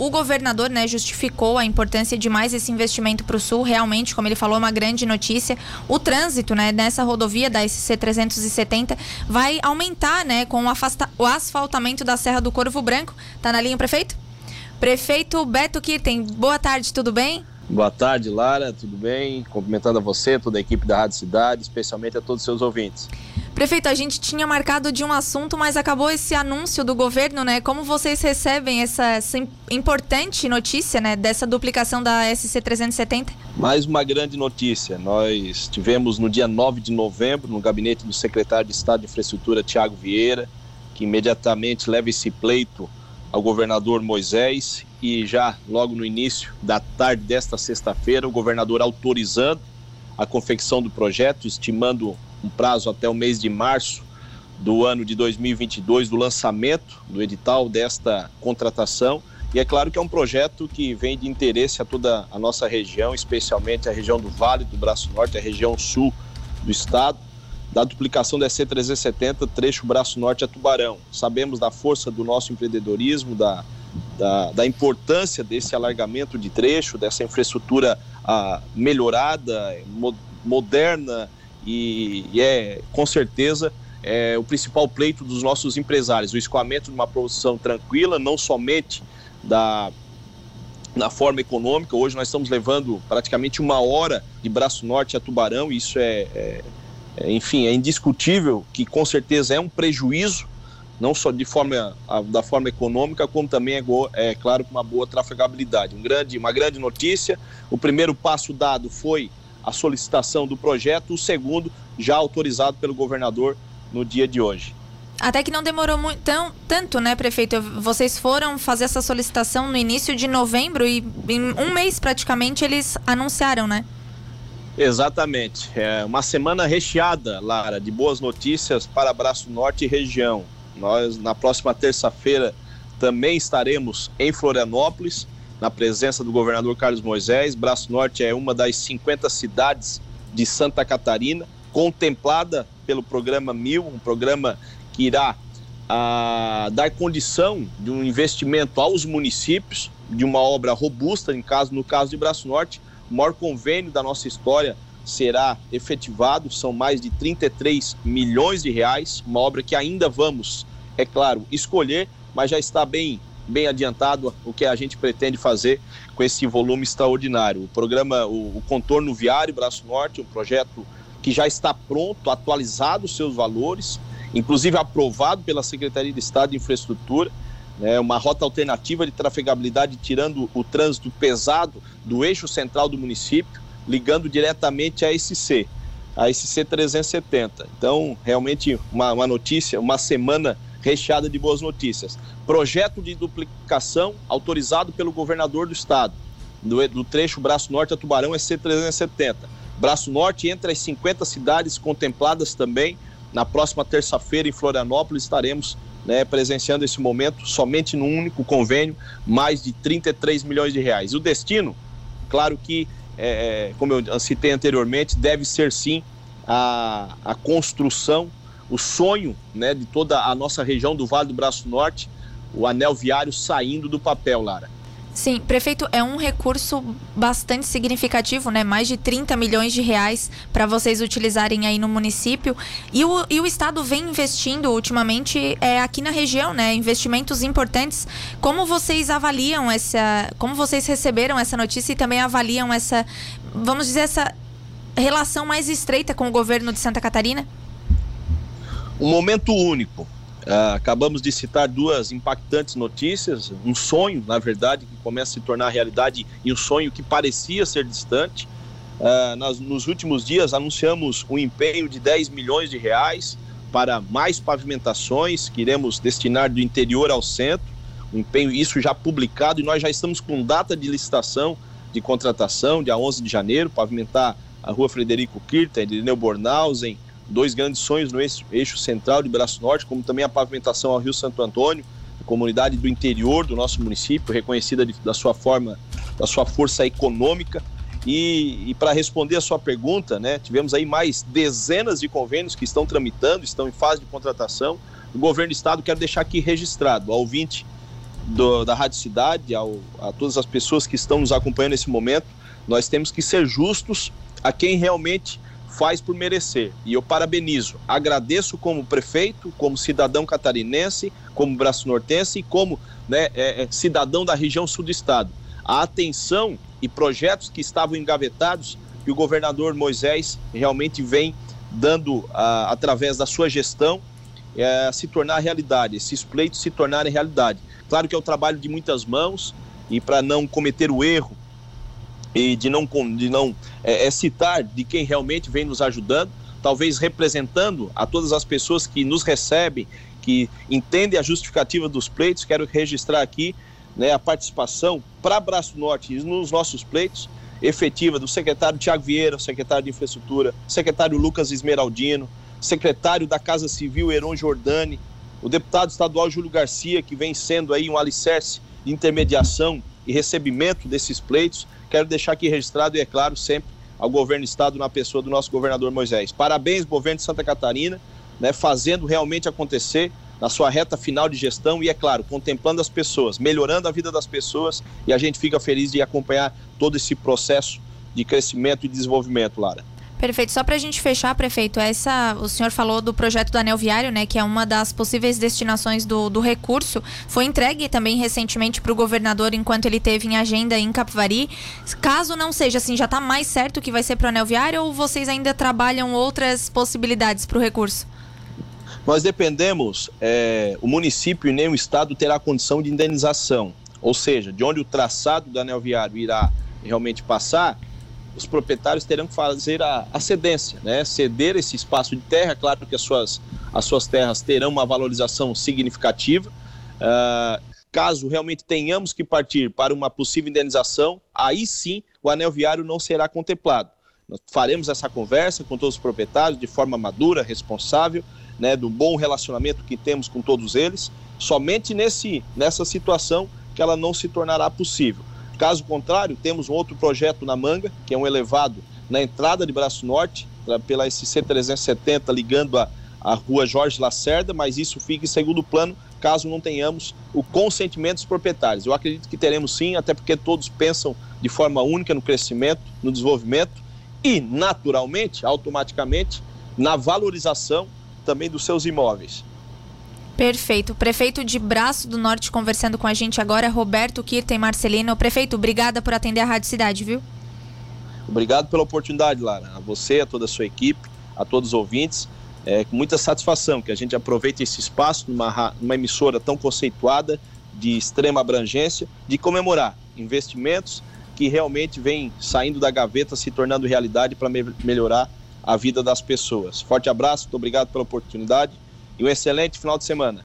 O governador né, justificou a importância de mais esse investimento para o sul. Realmente, como ele falou, é uma grande notícia. O trânsito né, nessa rodovia da SC 370 vai aumentar né, com o, afasta... o asfaltamento da Serra do Corvo Branco. Tá na linha, prefeito? Prefeito Beto Kirten, boa tarde, tudo bem? Boa tarde, Lara, tudo bem? Cumprimentando a você, toda a equipe da Rádio Cidade, especialmente a todos os seus ouvintes. Prefeito, a gente tinha marcado de um assunto, mas acabou esse anúncio do governo, né? Como vocês recebem essa, essa importante notícia, né, dessa duplicação da SC 370? Mais uma grande notícia. Nós tivemos no dia 9 de novembro, no gabinete do secretário de Estado de Infraestrutura, Tiago Vieira, que imediatamente leva esse pleito ao governador Moisés e já logo no início da tarde desta sexta-feira, o governador autorizando a confecção do projeto, estimando um prazo até o mês de março do ano de 2022 do lançamento do edital desta contratação. E é claro que é um projeto que vem de interesse a toda a nossa região, especialmente a região do Vale do Braço Norte, a região sul do estado, da duplicação da C370, trecho Braço Norte a Tubarão. Sabemos da força do nosso empreendedorismo, da, da, da importância desse alargamento de trecho, dessa infraestrutura ah, melhorada, mo moderna e, e é com certeza é, o principal pleito dos nossos empresários, o escoamento de uma produção tranquila, não somente da na forma econômica. Hoje nós estamos levando praticamente uma hora de Braço Norte a Tubarão, isso é, é, é, enfim, é indiscutível que com certeza é um prejuízo, não só de forma a, da forma econômica, como também é, é claro com uma boa trafegabilidade. Um grande, uma grande notícia. O primeiro passo dado foi a solicitação do projeto, o segundo já autorizado pelo governador no dia de hoje. Até que não demorou muito, tão, tanto, né, prefeito? Vocês foram fazer essa solicitação no início de novembro e em um mês praticamente eles anunciaram, né? Exatamente. É uma semana recheada, Lara, de boas notícias para Braço Norte e região. Nós, na próxima terça-feira, também estaremos em Florianópolis na presença do governador Carlos Moisés. Braço Norte é uma das 50 cidades de Santa Catarina, contemplada pelo programa Mil, um programa que irá a, dar condição de um investimento aos municípios de uma obra robusta, em caso, no caso de Braço Norte, o maior convênio da nossa história será efetivado, são mais de 33 milhões de reais, uma obra que ainda vamos, é claro, escolher, mas já está bem bem adiantado o que a gente pretende fazer com esse volume extraordinário. O programa, o, o Contorno Viário Braço Norte, um projeto que já está pronto, atualizado os seus valores, inclusive aprovado pela Secretaria de Estado de Infraestrutura, né, uma rota alternativa de trafegabilidade tirando o trânsito pesado do eixo central do município, ligando diretamente a SC, a SC 370. Então, realmente uma, uma notícia, uma semana recheada de boas notícias. Projeto de duplicação autorizado pelo governador do estado, do, do trecho Braço Norte a Tubarão é C370. Braço Norte entre as 50 cidades contempladas também. Na próxima terça-feira em Florianópolis estaremos né, presenciando esse momento somente num único convênio, mais de 33 milhões de reais. O destino, claro que, é, é como eu citei anteriormente, deve ser sim a, a construção o sonho né, de toda a nossa região do Vale do Braço Norte, o anel viário saindo do papel, Lara. Sim, prefeito, é um recurso bastante significativo, né? Mais de 30 milhões de reais para vocês utilizarem aí no município. E o, e o Estado vem investindo ultimamente é, aqui na região, né? Investimentos importantes. Como vocês avaliam essa. Como vocês receberam essa notícia e também avaliam essa, vamos dizer, essa relação mais estreita com o governo de Santa Catarina? Um momento único. Uh, acabamos de citar duas impactantes notícias, um sonho, na verdade, que começa a se tornar realidade e um sonho que parecia ser distante. Uh, nos últimos dias anunciamos um empenho de 10 milhões de reais para mais pavimentações que iremos destinar do interior ao centro. Um empenho, isso já publicado, e nós já estamos com data de licitação de contratação, dia 11 de janeiro, pavimentar a rua Frederico Kirten, Irineu Bornhausen, dois grandes sonhos no eixo, central de Braço Norte, como também a pavimentação ao Rio Santo Antônio, comunidade do interior do nosso município, reconhecida de, da sua forma, da sua força econômica. E, e para responder a sua pergunta, né, tivemos aí mais dezenas de convênios que estão tramitando, estão em fase de contratação. O governo do estado quer deixar aqui registrado ao ouvinte do, da Rádio Cidade, ao, a todas as pessoas que estão nos acompanhando nesse momento, nós temos que ser justos a quem realmente faz por merecer. E eu parabenizo, agradeço como prefeito, como cidadão catarinense, como braço nortense e como né, é, é, cidadão da região sul do estado. A atenção e projetos que estavam engavetados que o governador Moisés realmente vem dando, a, através da sua gestão, é, se tornar realidade, esses pleitos se tornarem realidade. Claro que é o trabalho de muitas mãos e para não cometer o erro e de não, de não é, é, citar de quem realmente vem nos ajudando, talvez representando a todas as pessoas que nos recebem, que entendem a justificativa dos pleitos, quero registrar aqui né, a participação para Braço Norte nos nossos pleitos, efetiva do secretário Tiago Vieira, secretário de Infraestrutura, secretário Lucas Esmeraldino, secretário da Casa Civil Heron Jordani, o deputado estadual Júlio Garcia, que vem sendo aí um alicerce de intermediação e recebimento desses pleitos. Quero deixar aqui registrado e, é claro, sempre ao governo do estado na pessoa do nosso governador Moisés. Parabéns, governo de Santa Catarina, né, fazendo realmente acontecer na sua reta final de gestão e, é claro, contemplando as pessoas, melhorando a vida das pessoas e a gente fica feliz de acompanhar todo esse processo de crescimento e desenvolvimento, Lara. Perfeito. Só para a gente fechar, prefeito, essa o senhor falou do projeto do anel viário, né, que é uma das possíveis destinações do, do recurso. Foi entregue também recentemente para o governador enquanto ele teve em agenda em Capivari. Caso não seja assim, já está mais certo que vai ser para o anel viário ou vocês ainda trabalham outras possibilidades para o recurso? Nós dependemos, é, o município nem o estado terá condição de indenização, ou seja, de onde o traçado do anel viário irá realmente passar, os proprietários terão que fazer a, a cedência, né? ceder esse espaço de terra. Claro que as suas, as suas terras terão uma valorização significativa. Uh, caso realmente tenhamos que partir para uma possível indenização, aí sim o anel viário não será contemplado. Nós faremos essa conversa com todos os proprietários de forma madura, responsável, né, do bom relacionamento que temos com todos eles. Somente nesse, nessa situação que ela não se tornará possível. Caso contrário, temos um outro projeto na manga, que é um elevado na entrada de Braço Norte, pela SC 370, ligando a, a rua Jorge Lacerda, mas isso fica em segundo plano caso não tenhamos o consentimento dos proprietários. Eu acredito que teremos sim, até porque todos pensam de forma única no crescimento, no desenvolvimento e, naturalmente, automaticamente, na valorização também dos seus imóveis. Perfeito. Prefeito de Braço do Norte conversando com a gente agora, Roberto Kirten Marcelino. Prefeito, obrigada por atender a Rádio Cidade, viu? Obrigado pela oportunidade, Lara. A você, a toda a sua equipe, a todos os ouvintes. É com muita satisfação que a gente aproveite esse espaço numa, numa emissora tão conceituada, de extrema abrangência, de comemorar investimentos que realmente vêm saindo da gaveta, se tornando realidade para me melhorar a vida das pessoas. Forte abraço, muito obrigado pela oportunidade e um excelente final de semana.